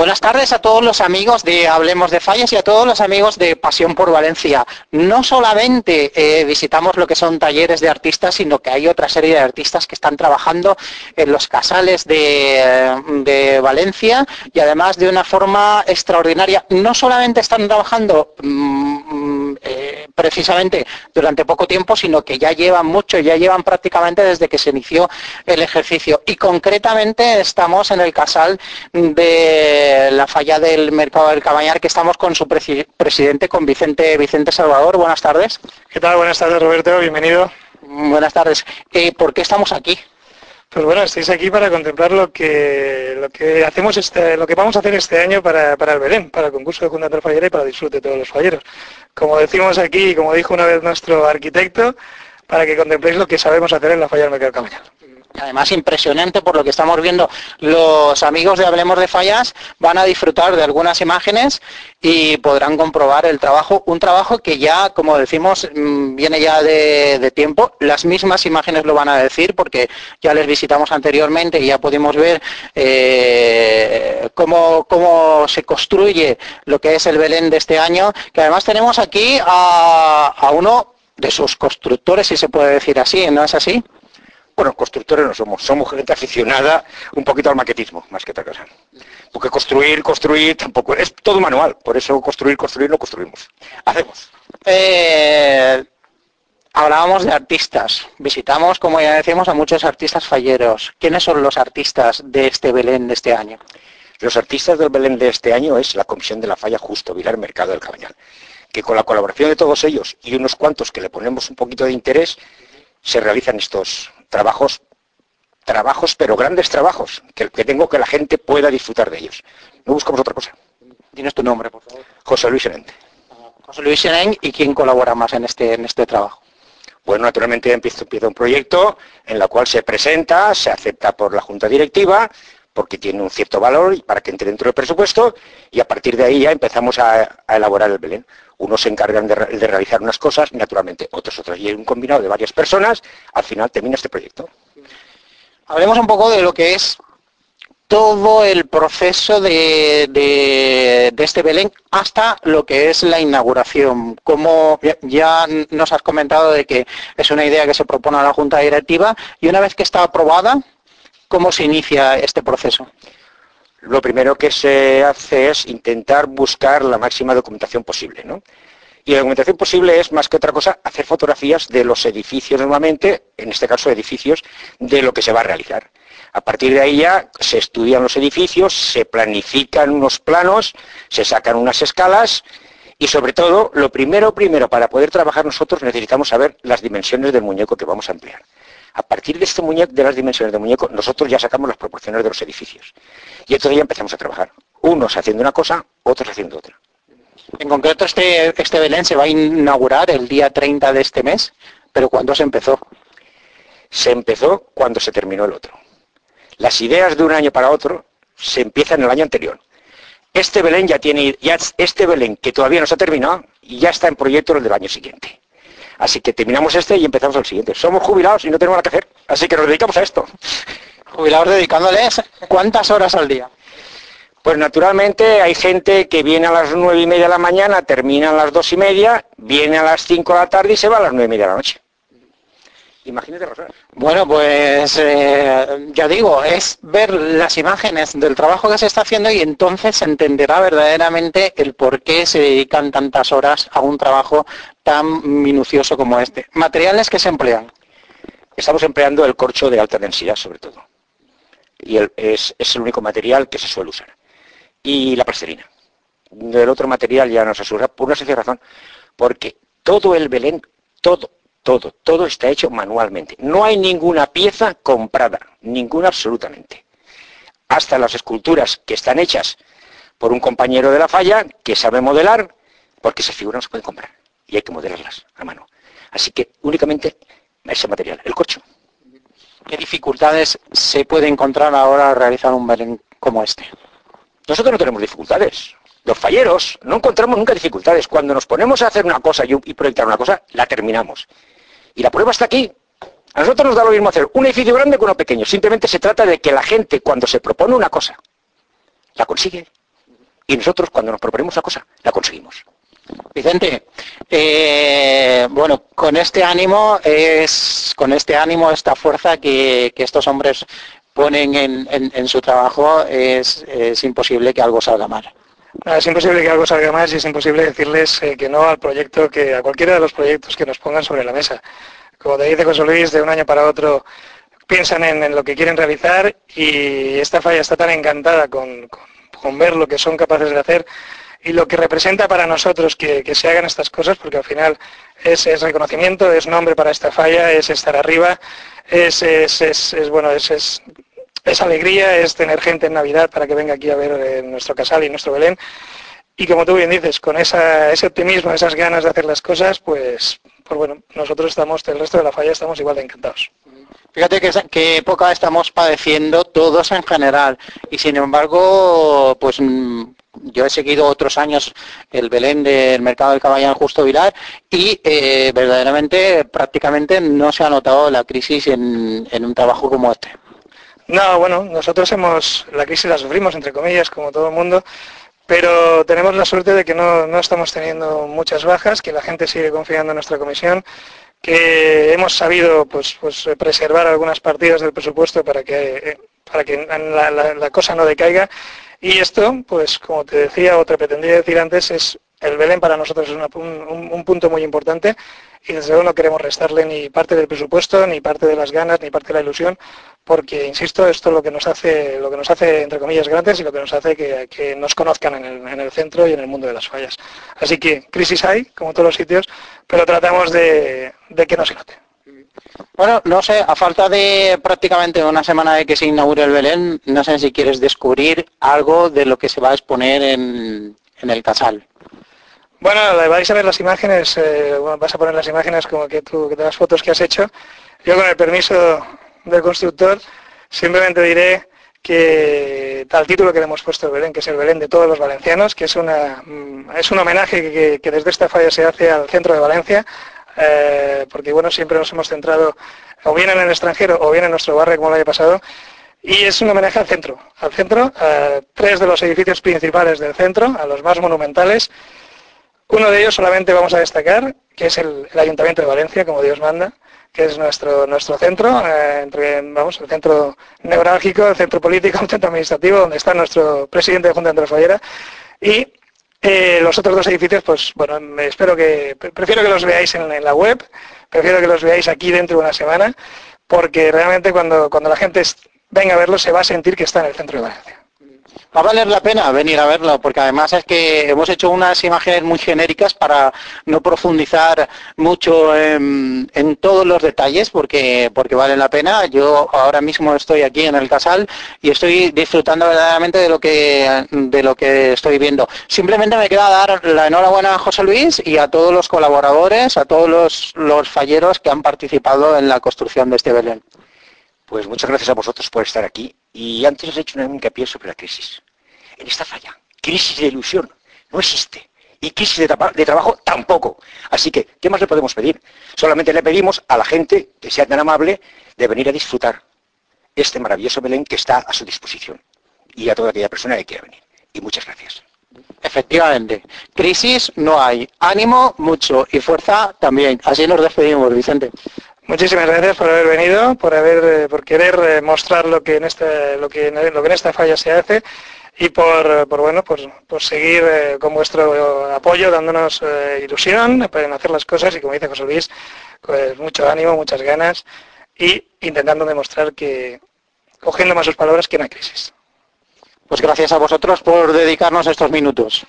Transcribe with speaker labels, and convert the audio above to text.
Speaker 1: Buenas tardes a todos los amigos de Hablemos de Fallas y a todos los amigos de Pasión por Valencia. No solamente eh, visitamos lo que son talleres de artistas, sino que hay otra serie de artistas que están trabajando en los casales de, Valencia y además de una forma extraordinaria. No solamente están trabajando mm, eh, precisamente durante poco tiempo, sino que ya llevan mucho, ya llevan prácticamente desde que se inició el ejercicio. Y concretamente estamos en el casal de la falla del mercado del Cabañar, que estamos con su presidente, con Vicente, Vicente Salvador. Buenas tardes.
Speaker 2: ¿Qué tal? Buenas tardes, Roberto. Bienvenido.
Speaker 1: Buenas tardes. Eh, ¿Por qué estamos aquí?
Speaker 2: Pues bueno, estáis aquí para contemplar lo que, hacemos este, lo que vamos a hacer este año para, el Belén, para el concurso de Junta Fallera y para disfrute de todos los falleros. Como decimos aquí, como dijo una vez nuestro arquitecto, para que contempléis lo que sabemos hacer en la falla del mercado del Cabañar.
Speaker 1: Además, impresionante por lo que estamos viendo. Los amigos de Hablemos de Fallas van a disfrutar de algunas imágenes y podrán comprobar el trabajo. Un trabajo que ya, como decimos, mm, viene ya de, tiempo. Las mismas imágenes lo van a decir porque ya les visitamos anteriormente y ya pudimos ver eh, cómo, cómo, se construye lo que es el Belén de este año. Que además tenemos aquí a, a uno de sus constructores, si se puede decir así, ¿no es así?
Speaker 3: Bueno, constructores no somos, somos gente aficionada un poquito al maquetismo, más que otra cosa. Porque construir, construir, tampoco, es todo manual, por eso construir, construir no construimos. Hacemos.
Speaker 1: Eh, hablábamos de artistas, visitamos, como ya decíamos, a muchos artistas falleros. ¿Quiénes son los artistas de este Belén de este año?
Speaker 3: Los artistas del Belén de este año es la Comisión de la Falla Justo Vilar Mercado del Cabañal, que con la colaboración de todos ellos y unos cuantos que le ponemos un poquito de interés, se realizan estos, trabajos, trabajos, pero grandes trabajos, que, que tengo que la gente pueda disfrutar de ellos. No buscamos otra cosa.
Speaker 1: ¿Tienes tu nombre, por favor?
Speaker 3: José Luis Senén.
Speaker 1: José Luis Senén, ¿y quién colabora más en este, en este trabajo?
Speaker 3: Bueno, naturalmente empieza, empieza un proyecto en el cual se presenta, se acepta por la Junta Directiva, porque tiene un cierto valor y para que entre dentro del presupuesto, y a partir de ahí ya empezamos a, elaborar el Belén. Unos se encargan de, realizar unas cosas, naturalmente otros otras, y un combinado de varias personas, al final termina este proyecto.
Speaker 1: Hablemos un poco de lo que es todo el proceso de, de, este Belén hasta lo que es la inauguración. Como ya nos has comentado de que es una idea que se propone a la Junta Directiva y una vez que está aprobada, ¿Cómo se inicia este proceso?
Speaker 3: Lo primero que se hace es intentar buscar la máxima documentación posible. ¿no? Y la documentación posible es, más que otra cosa, hacer fotografías de los edificios normalmente, en este caso edificios, de lo que se va a realizar. A partir de ahí ya se estudian los edificios, se planifican unos planos, se sacan unas escalas y sobre todo, lo primero, primero, para poder trabajar nosotros necesitamos saber las dimensiones del muñeco que vamos a emplear. A partir de este muñeco, de las dimensiones del muñeco, nosotros ya sacamos las proporciones de los edificios. Y entonces ya empezamos a trabajar. Unos haciendo una cosa, otros haciendo otra.
Speaker 1: En concreto, este, este Belén se va a inaugurar el día 30 de este mes, pero ¿cuándo se empezó?
Speaker 3: Se empezó cuando se terminó el otro. Las ideas de un año para otro se empiezan en el año anterior. Este Belén ya tiene, ya este Belén que todavía no se ha terminado, ya está en proyecto el del año siguiente. Así que terminamos este y empezamos el siguiente. Somos jubilados y no tenemos nada que hacer, así que nos dedicamos a esto.
Speaker 1: Jubilados dedicándoles cuántas horas al día.
Speaker 3: Pues naturalmente hay gente que viene a las nueve y media de la mañana, termina a las dos y media, viene a las cinco de la tarde y se va a las nueve y media de la noche. Imagínate.
Speaker 1: Bueno, pues eh, ya digo, es ver las imágenes del trabajo que se está haciendo y entonces se entenderá verdaderamente el por qué se dedican tantas horas a un trabajo tan minucioso como este. ¿Materiales que se emplean?
Speaker 3: Estamos empleando el corcho de alta densidad, sobre todo. Y es, es el único material que se suele usar. Y la plasterina. Del otro material ya no se usa, por una sencilla razón, porque todo el Belén, todo, todo, todo está hecho manualmente. No hay ninguna pieza comprada, ninguna absolutamente. Hasta las esculturas que están hechas por un compañero de la falla que sabe modelar, porque esas figuras no se pueden comprar y hay que modelarlas a mano. Así que únicamente ese material, el corcho.
Speaker 1: ¿Qué dificultades se puede encontrar ahora al realizar un Belén como este?
Speaker 3: Nosotros no tenemos dificultades. Los falleros no encontramos nunca dificultades. Cuando nos ponemos a hacer una cosa y, proyectar una cosa, la terminamos. Y la prueba está aquí. A nosotros nos da lo mismo hacer un edificio grande que uno pequeño. Simplemente se trata de que la gente, cuando se propone una cosa, la consigue Y nosotros cuando nos proponemos una cosa, la conseguimos.
Speaker 1: Vicente, eh, bueno, con este ánimo con este ánimo, esta fuerza que, estos hombres ponen en, su trabajo, es, imposible que algo salga mal.
Speaker 2: Es imposible que algo salga mal y es imposible decirles eh, que no al proyecto, que a cualquiera de los proyectos que nos pongan sobre la mesa. Como te dice José Luis, de un año para otro piensan en, lo que quieren realizar y esta falla está tan encantada con ver lo que son capaces de hacer y lo que representa para nosotros que, se hagan estas cosas, porque al final es, reconocimiento, es nombre para esta falla, es estar arriba, es, bueno, es, alegría, es tener gente en Navidad para que venga aquí a ver eh, nuestro casal y nuestro Belén. Y como tú bien dices, con ese optimismo, esas ganas de hacer las cosas, pues, pues bueno, nosotros estamos, el resto de la falla estamos igual de encantados.
Speaker 1: Fíjate que, qué época estamos padeciendo todos en general y sin embargo, pues mm, yo he seguido otros años el Belén del mercado del Caballán Justo Vilar y eh, verdaderamente prácticamente no se ha notado la crisis en, un trabajo como este.
Speaker 2: No, bueno, nosotros hemos, la crisis la sufrimos entre comillas como todo el mundo, pero tenemos la suerte de que no, no estamos teniendo muchas bajas, que la gente sigue confiando en nuestra comisión que hemos sabido pues, pues preservar algunas partidas del presupuesto para que, para que la, cosa no decaiga. Y esto, pues como te decía o te pretendía decir antes, es el Belén para nosotros es un, punto muy importante y desde luego no queremos restarle ni parte del presupuesto, ni parte de las ganas, ni parte de la ilusión, porque insisto, esto es lo que nos hace, lo que nos hace entre comillas grandes y lo que nos hace que, nos conozcan en el, centro y en el mundo de las fallas. Así que crisis hay, como todos los sitios, pero tratamos de, que no se note.
Speaker 1: Bueno, no sé, a falta de prácticamente una semana de que se inaugure el Belén, no sé si quieres descubrir algo de lo que se va a exponer en el casal.
Speaker 2: Bueno, vais a ver las imágenes, eh, vas a poner las imágenes como que tú, que las fotos que has hecho. Yo con el permiso del constructor simplemente diré que tal título que le hemos puesto el Belén, que es el Belén de todos los valencianos, que es, una, mm, es un homenaje que, desde esta falla se hace al centro de Valencia, eh, porque bueno, siempre nos hemos centrado o bien en el extranjero o bien en nuestro barrio como el año pasado, y es un homenaje al centro, al centro, a tres de los edificios principales del centro, a los más monumentales, uno de ellos solamente vamos a destacar, que es el, Ayuntamiento de Valencia, como Dios manda, que es nuestro, nuestro centro, eh, entre, vamos, el centro neurálgico, el centro político, el centro administrativo, donde está nuestro presidente de Junta de Fallera. Y eh, los otros dos edificios, pues bueno, espero que, prefiero que los veáis en, en, la web, prefiero que los veáis aquí dentro de una semana, porque realmente cuando, cuando la gente venga a verlo se va a sentir que está en el centro de Valencia
Speaker 1: va a valer la pena venir a verlo, porque además es que hemos hecho unas imágenes muy genéricas para no profundizar mucho en, todos los detalles, porque, porque vale la pena. Yo ahora mismo estoy aquí en el Casal y estoy disfrutando verdaderamente de lo que, de lo que estoy viendo. Simplemente me queda dar la enhorabuena a José Luis y a todos los colaboradores, a todos los, los falleros que han participado en la construcción de este Belén.
Speaker 3: Pues muchas gracias a vosotros por estar aquí. Y antes he hecho un hincapié sobre la crisis. En esta falla, crisis de ilusión no existe. Y crisis de, de, trabajo tampoco. Así que, ¿qué más le podemos pedir? Solamente le pedimos a la gente que sea tan amable de venir a disfrutar este maravilloso Belén que está a su disposición. Y a toda aquella persona que quiera venir. Y muchas gracias.
Speaker 1: Efectivamente. Crisis no hay. Ánimo mucho y fuerza también. Así nos despedimos, Vicente.
Speaker 2: Muchísimas gracias por haber venido, por haber, eh, por querer eh, mostrar lo que en este, lo que, en esta falla se hace y por, por bueno, por, seguir eh, con vuestro apoyo, dándonos ilusión en hacer las cosas y como dice José Luis, pues mucho ánimo, muchas ganas y intentando demostrar que, cogiendo más sus palabras, que hay crisis.
Speaker 1: Pues gracias a vosotros por dedicarnos estos minutos.